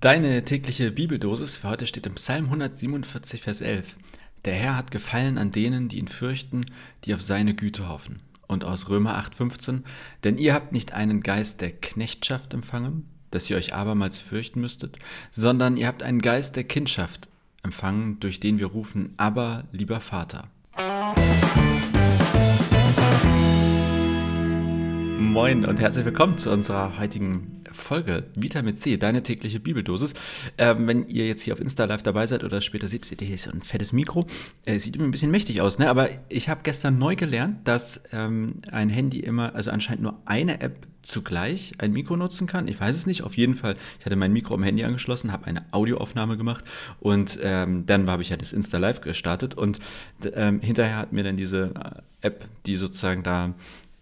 Deine tägliche Bibeldosis für heute steht im Psalm 147, Vers 11. Der Herr hat Gefallen an denen, die ihn fürchten, die auf seine Güte hoffen. Und aus Römer 8,15, denn ihr habt nicht einen Geist der Knechtschaft empfangen, dass ihr euch abermals fürchten müsstet, sondern ihr habt einen Geist der Kindschaft empfangen, durch den wir rufen, aber lieber Vater. Moin und herzlich willkommen zu unserer heutigen Folge Vitamin C, deine tägliche Bibeldosis. Ähm, wenn ihr jetzt hier auf Insta live dabei seid oder später seht, seht ihr hier so ein fettes Mikro. Äh, sieht immer ein bisschen mächtig aus, ne? Aber ich habe gestern neu gelernt, dass ähm, ein Handy immer, also anscheinend nur eine App zugleich ein Mikro nutzen kann. Ich weiß es nicht. Auf jeden Fall, ich hatte mein Mikro am Handy angeschlossen, habe eine Audioaufnahme gemacht und ähm, dann habe ich ja das Insta Live gestartet und ähm, hinterher hat mir dann diese äh, App, die sozusagen da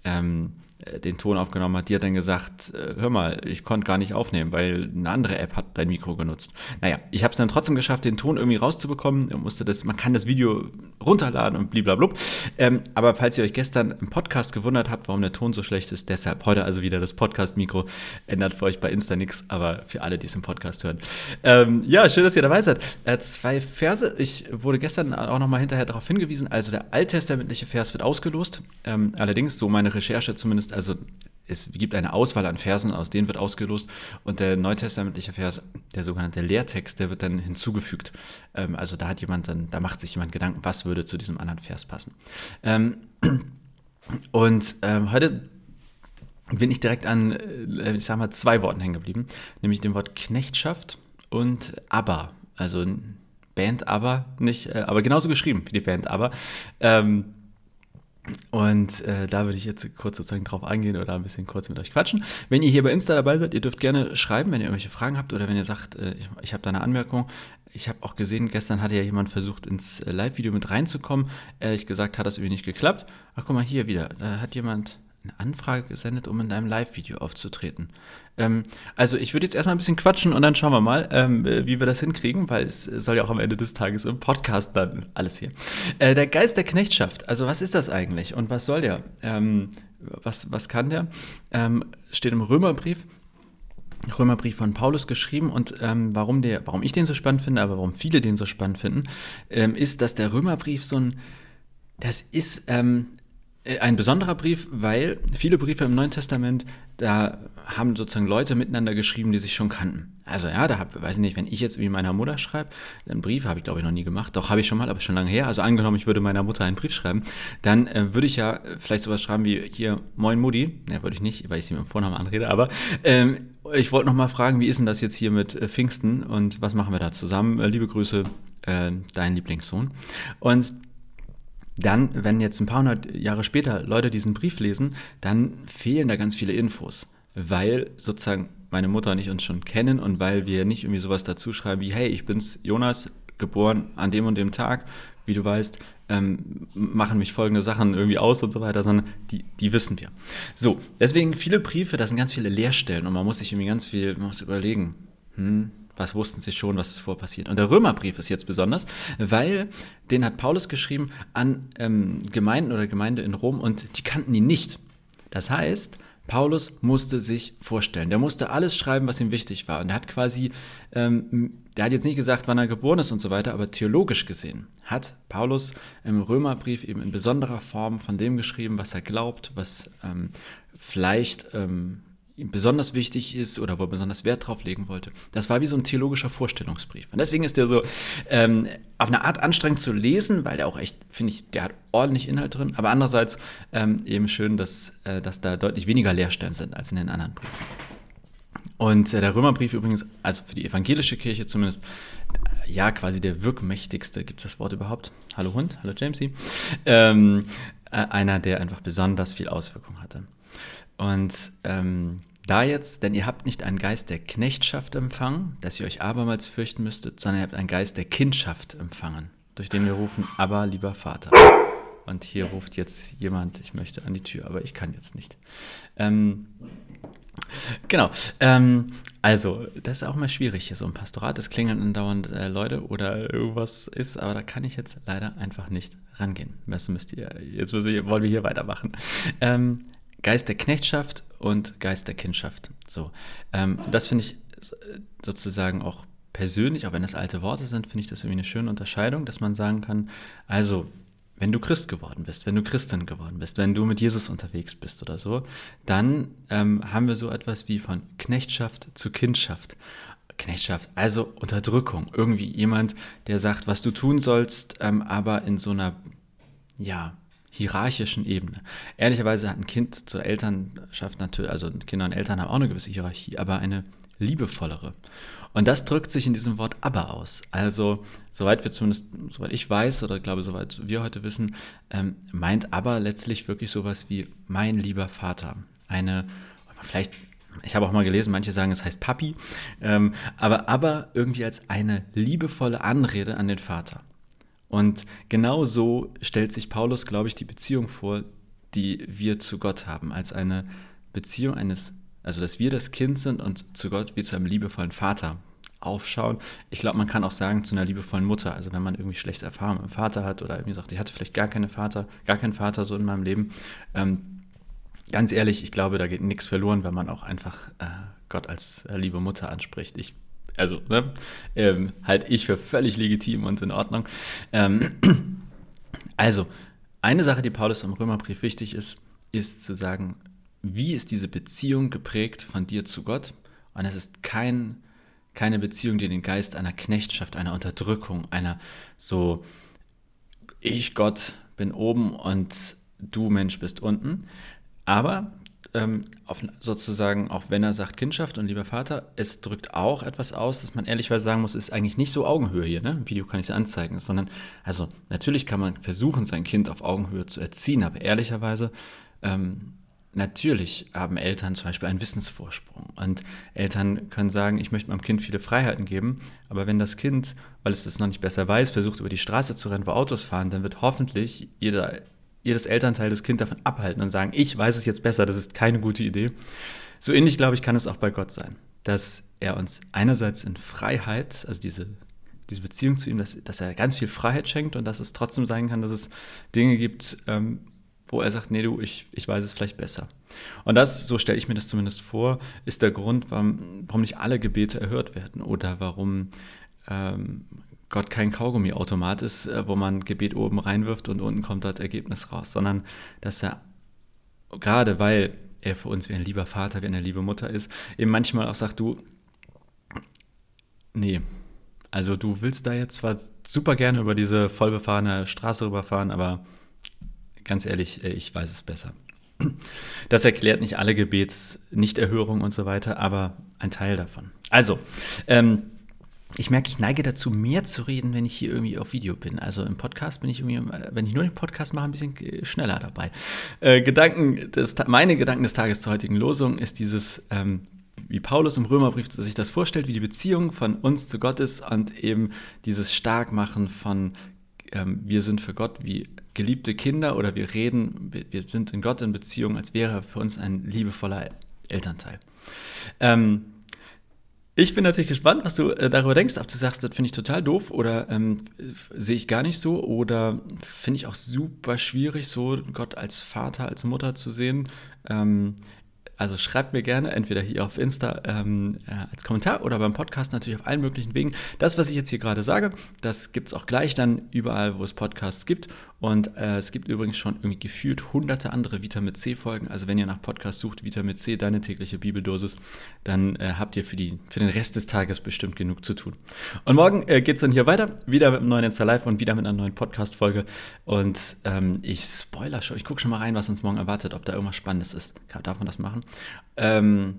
ähm, äh, den Ton aufgenommen hat, die hat dann gesagt, äh, hör mal, ich konnte gar nicht aufnehmen, weil eine andere App hat dein Mikro genutzt. Naja, ich habe es dann trotzdem geschafft, den Ton irgendwie rauszubekommen. musste das, man kann das Video runterladen und blablabla. Ähm, aber falls ihr euch gestern im Podcast gewundert habt, warum der Ton so schlecht ist, deshalb heute also wieder das Podcast-Mikro. Ändert für euch bei Insta nichts, aber für alle, die es im Podcast hören. Ähm, ja, schön, dass ihr dabei seid. Äh, zwei Verse. Ich wurde gestern auch nochmal hinterher darauf hingewiesen. Also der alttestamentliche Vers wird ausgelost. Ähm, allerdings, so meine Recherche zumindest, also es gibt eine Auswahl an Versen, aus denen wird ausgelost und der neutestamentliche Vers, der sogenannte Lehrtext, der wird dann hinzugefügt. Ähm, also da hat jemand dann, da macht sich jemand Gedanken, was würde zu diesem anderen Vers passen. Ähm, und ähm, heute bin ich direkt an, äh, ich sag mal, zwei Worten hängen geblieben, nämlich dem Wort Knechtschaft und Aber. Also Band Aber nicht, äh, aber genauso geschrieben wie die Band Aber. Ähm, und äh, da würde ich jetzt kurz sozusagen drauf eingehen oder ein bisschen kurz mit euch quatschen. Wenn ihr hier bei Insta dabei seid, ihr dürft gerne schreiben, wenn ihr irgendwelche Fragen habt oder wenn ihr sagt, äh, ich, ich habe da eine Anmerkung. Ich habe auch gesehen, gestern hatte ja jemand versucht, ins äh, Live-Video mit reinzukommen. Ehrlich gesagt hat das irgendwie nicht geklappt. Ach, guck mal hier wieder. Da hat jemand eine Anfrage gesendet, um in deinem Live-Video aufzutreten. Ähm, also ich würde jetzt erstmal ein bisschen quatschen und dann schauen wir mal, ähm, wie wir das hinkriegen, weil es soll ja auch am Ende des Tages im Podcast dann alles hier. Äh, der Geist der Knechtschaft, also was ist das eigentlich und was soll der? Ähm, was, was kann der? Ähm, steht im Römerbrief. Römerbrief von Paulus geschrieben und ähm, warum, der, warum ich den so spannend finde, aber warum viele den so spannend finden, ähm, ist, dass der Römerbrief so ein, das ist ähm, äh, ein besonderer Brief, weil viele Briefe im Neuen Testament, da haben sozusagen Leute miteinander geschrieben, die sich schon kannten. Also ja, da habe, weiß ich nicht, wenn ich jetzt wie meiner Mutter schreibe, einen Brief habe ich glaube ich noch nie gemacht, doch habe ich schon mal, aber schon lange her. Also angenommen, ich würde meiner Mutter einen Brief schreiben, dann äh, würde ich ja vielleicht sowas schreiben wie hier Moin Mutti. Ja, würde ich nicht, weil ich sie mit dem Vornamen anrede, aber ähm, ich wollte noch mal fragen, wie ist denn das jetzt hier mit äh, Pfingsten und was machen wir da zusammen? Äh, liebe Grüße, äh, dein Lieblingssohn. Und dann, wenn jetzt ein paar hundert Jahre später Leute diesen Brief lesen, dann fehlen da ganz viele Infos, weil sozusagen meine Mutter und ich uns schon kennen und weil wir nicht irgendwie sowas dazu schreiben wie, hey, ich bin's Jonas, geboren an dem und dem Tag, wie du weißt, ähm, machen mich folgende Sachen irgendwie aus und so weiter, sondern die, die wissen wir. So, deswegen viele Briefe, da sind ganz viele Leerstellen und man muss sich irgendwie ganz viel, man muss überlegen, hm, was wussten sie schon, was ist vorpassiert. Und der Römerbrief ist jetzt besonders, weil den hat Paulus geschrieben an ähm, Gemeinden oder Gemeinde in Rom und die kannten ihn nicht. Das heißt, Paulus musste sich vorstellen. Der musste alles schreiben, was ihm wichtig war. Und er hat quasi, ähm, der hat jetzt nicht gesagt, wann er geboren ist und so weiter, aber theologisch gesehen hat Paulus im Römerbrief eben in besonderer Form von dem geschrieben, was er glaubt, was ähm, vielleicht ähm, besonders wichtig ist oder wo er besonders Wert drauf legen wollte. Das war wie so ein theologischer Vorstellungsbrief. Und deswegen ist der so ähm, auf eine Art anstrengend zu lesen, weil der auch echt, finde ich, der hat ordentlich Inhalt drin. Aber andererseits ähm, eben schön, dass, äh, dass da deutlich weniger Leerstellen sind als in den anderen Briefen. Und äh, der Römerbrief übrigens, also für die evangelische Kirche zumindest, äh, ja, quasi der wirkmächtigste, gibt es das Wort überhaupt? Hallo Hund, hallo Jamesy. Ähm, äh, einer, der einfach besonders viel Auswirkung hatte. Und ähm, da jetzt, denn ihr habt nicht einen Geist der Knechtschaft empfangen, dass ihr euch abermals fürchten müsstet, sondern ihr habt einen Geist der Kindschaft empfangen, durch den wir rufen, aber lieber Vater. Und hier ruft jetzt jemand, ich möchte an die Tür, aber ich kann jetzt nicht. Ähm, genau. Ähm, also, das ist auch mal schwierig hier so ein Pastorat. Es klingeln andauernd äh, Leute oder irgendwas ist, aber da kann ich jetzt leider einfach nicht rangehen. Das müsst ihr, jetzt müssen wir, wollen wir hier weitermachen. Ähm, Geist der Knechtschaft und Geist der Kindschaft. So, ähm, das finde ich sozusagen auch persönlich, auch wenn das alte Worte sind, finde ich das irgendwie eine schöne Unterscheidung, dass man sagen kann, also wenn du Christ geworden bist, wenn du Christin geworden bist, wenn du mit Jesus unterwegs bist oder so, dann ähm, haben wir so etwas wie von Knechtschaft zu Kindschaft. Knechtschaft, also Unterdrückung. Irgendwie jemand, der sagt, was du tun sollst, ähm, aber in so einer, ja, hierarchischen Ebene. Ehrlicherweise hat ein Kind zur Elternschaft natürlich, also Kinder und Eltern haben auch eine gewisse Hierarchie, aber eine liebevollere. Und das drückt sich in diesem Wort aber aus. Also, soweit wir zumindest, soweit ich weiß oder glaube, soweit wir heute wissen, ähm, meint aber letztlich wirklich sowas wie mein lieber Vater. Eine, vielleicht, ich habe auch mal gelesen, manche sagen, es heißt Papi, ähm, aber aber irgendwie als eine liebevolle Anrede an den Vater. Und genau so stellt sich Paulus, glaube ich, die Beziehung vor, die wir zu Gott haben, als eine Beziehung eines also, dass wir das Kind sind und zu Gott wie zu einem liebevollen Vater aufschauen. Ich glaube, man kann auch sagen, zu einer liebevollen Mutter. Also, wenn man irgendwie schlechte Erfahrungen mit dem Vater hat oder irgendwie sagt, ich hatte vielleicht gar keine Vater, gar keinen Vater so in meinem Leben. Ähm, ganz ehrlich, ich glaube, da geht nichts verloren, wenn man auch einfach äh, Gott als äh, liebe Mutter anspricht. Ich also ne, ähm, halte ich für völlig legitim und in Ordnung. Ähm, also, eine Sache, die Paulus im Römerbrief wichtig ist, ist zu sagen, wie ist diese Beziehung geprägt von dir zu Gott? Und es ist kein, keine Beziehung, die den Geist einer Knechtschaft, einer Unterdrückung, einer so, ich Gott bin oben und du Mensch bist unten. Aber ähm, auf, sozusagen, auch wenn er sagt Kindschaft und lieber Vater, es drückt auch etwas aus, dass man ehrlicherweise sagen muss, ist eigentlich nicht so Augenhöhe hier, ne? Im Video kann ich es anzeigen, sondern, also natürlich kann man versuchen, sein Kind auf Augenhöhe zu erziehen, aber ehrlicherweise ähm, Natürlich haben Eltern zum Beispiel einen Wissensvorsprung und Eltern können sagen, ich möchte meinem Kind viele Freiheiten geben, aber wenn das Kind, weil es das noch nicht besser weiß, versucht über die Straße zu rennen, wo Autos fahren, dann wird hoffentlich jeder, jedes Elternteil das Kind davon abhalten und sagen, ich weiß es jetzt besser, das ist keine gute Idee. So ähnlich, glaube ich, kann es auch bei Gott sein, dass er uns einerseits in Freiheit, also diese, diese Beziehung zu ihm, dass, dass er ganz viel Freiheit schenkt und dass es trotzdem sein kann, dass es Dinge gibt, ähm, wo er sagt, nee, du, ich, ich weiß es vielleicht besser. Und das, so stelle ich mir das zumindest vor, ist der Grund, warum, warum nicht alle Gebete erhört werden oder warum ähm, Gott kein Kaugummiautomat ist, äh, wo man Gebet oben reinwirft und unten kommt das Ergebnis raus, sondern dass er, gerade weil er für uns wie ein lieber Vater, wie eine liebe Mutter ist, eben manchmal auch sagt, du, nee, also du willst da jetzt zwar super gerne über diese vollbefahrene Straße rüberfahren, aber ganz ehrlich, äh, ich weiß es besser. Das erklärt nicht alle Gebetsnichterhörungen und so weiter, aber ein Teil davon. Also, ähm, ich merke, ich neige dazu, mehr zu reden, wenn ich hier irgendwie auf Video bin. Also im Podcast bin ich irgendwie, wenn ich nur den Podcast mache, ein bisschen schneller dabei. Äh, Gedanken des, meine Gedanken des Tages zur heutigen Losung ist dieses, ähm, wie Paulus im Römerbrief sich das vorstellt, wie die Beziehung von uns zu Gott ist und eben dieses Starkmachen von ähm, wir sind für Gott wie geliebte Kinder oder wir reden, wir, wir, sind in Gott in Beziehung, als wäre er für uns ein liebevoller Elternteil. Ähm, ich bin natürlich gespannt, was du äh, darüber denkst, ob du sagst, das finde ich total doof oder ähm, sehe ich gar nicht so oder finde ich auch super schwierig, so Gott als Vater, als Mutter zu sehen. Ähm, also schreibt mir gerne, entweder hier auf Insta ähm, äh, als Kommentar oder beim Podcast natürlich auf allen möglichen Wegen. Das, was ich jetzt hier gerade sage, das gibt es auch gleich dann überall, wo es Podcasts gibt. Und äh, es gibt übrigens schon irgendwie gefühlt hunderte andere Vitamin C-Folgen. Also wenn ihr nach Podcast sucht, Vitamin C, deine tägliche Bibeldosis, dann äh, habt ihr für, die, für den Rest des Tages bestimmt genug zu tun. Und morgen äh, geht es dann hier weiter, wieder mit einem neuen Insta Live und wieder mit einer neuen Podcast-Folge. Und ähm, ich spoiler schon, ich gucke schon mal rein, was uns morgen erwartet, ob da irgendwas Spannendes ist. Darf man das machen? Ähm,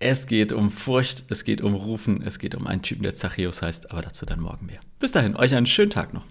es geht um Furcht, es geht um Rufen, es geht um einen Typen, der Zachäus heißt, aber dazu dann morgen mehr. Bis dahin, euch einen schönen Tag noch.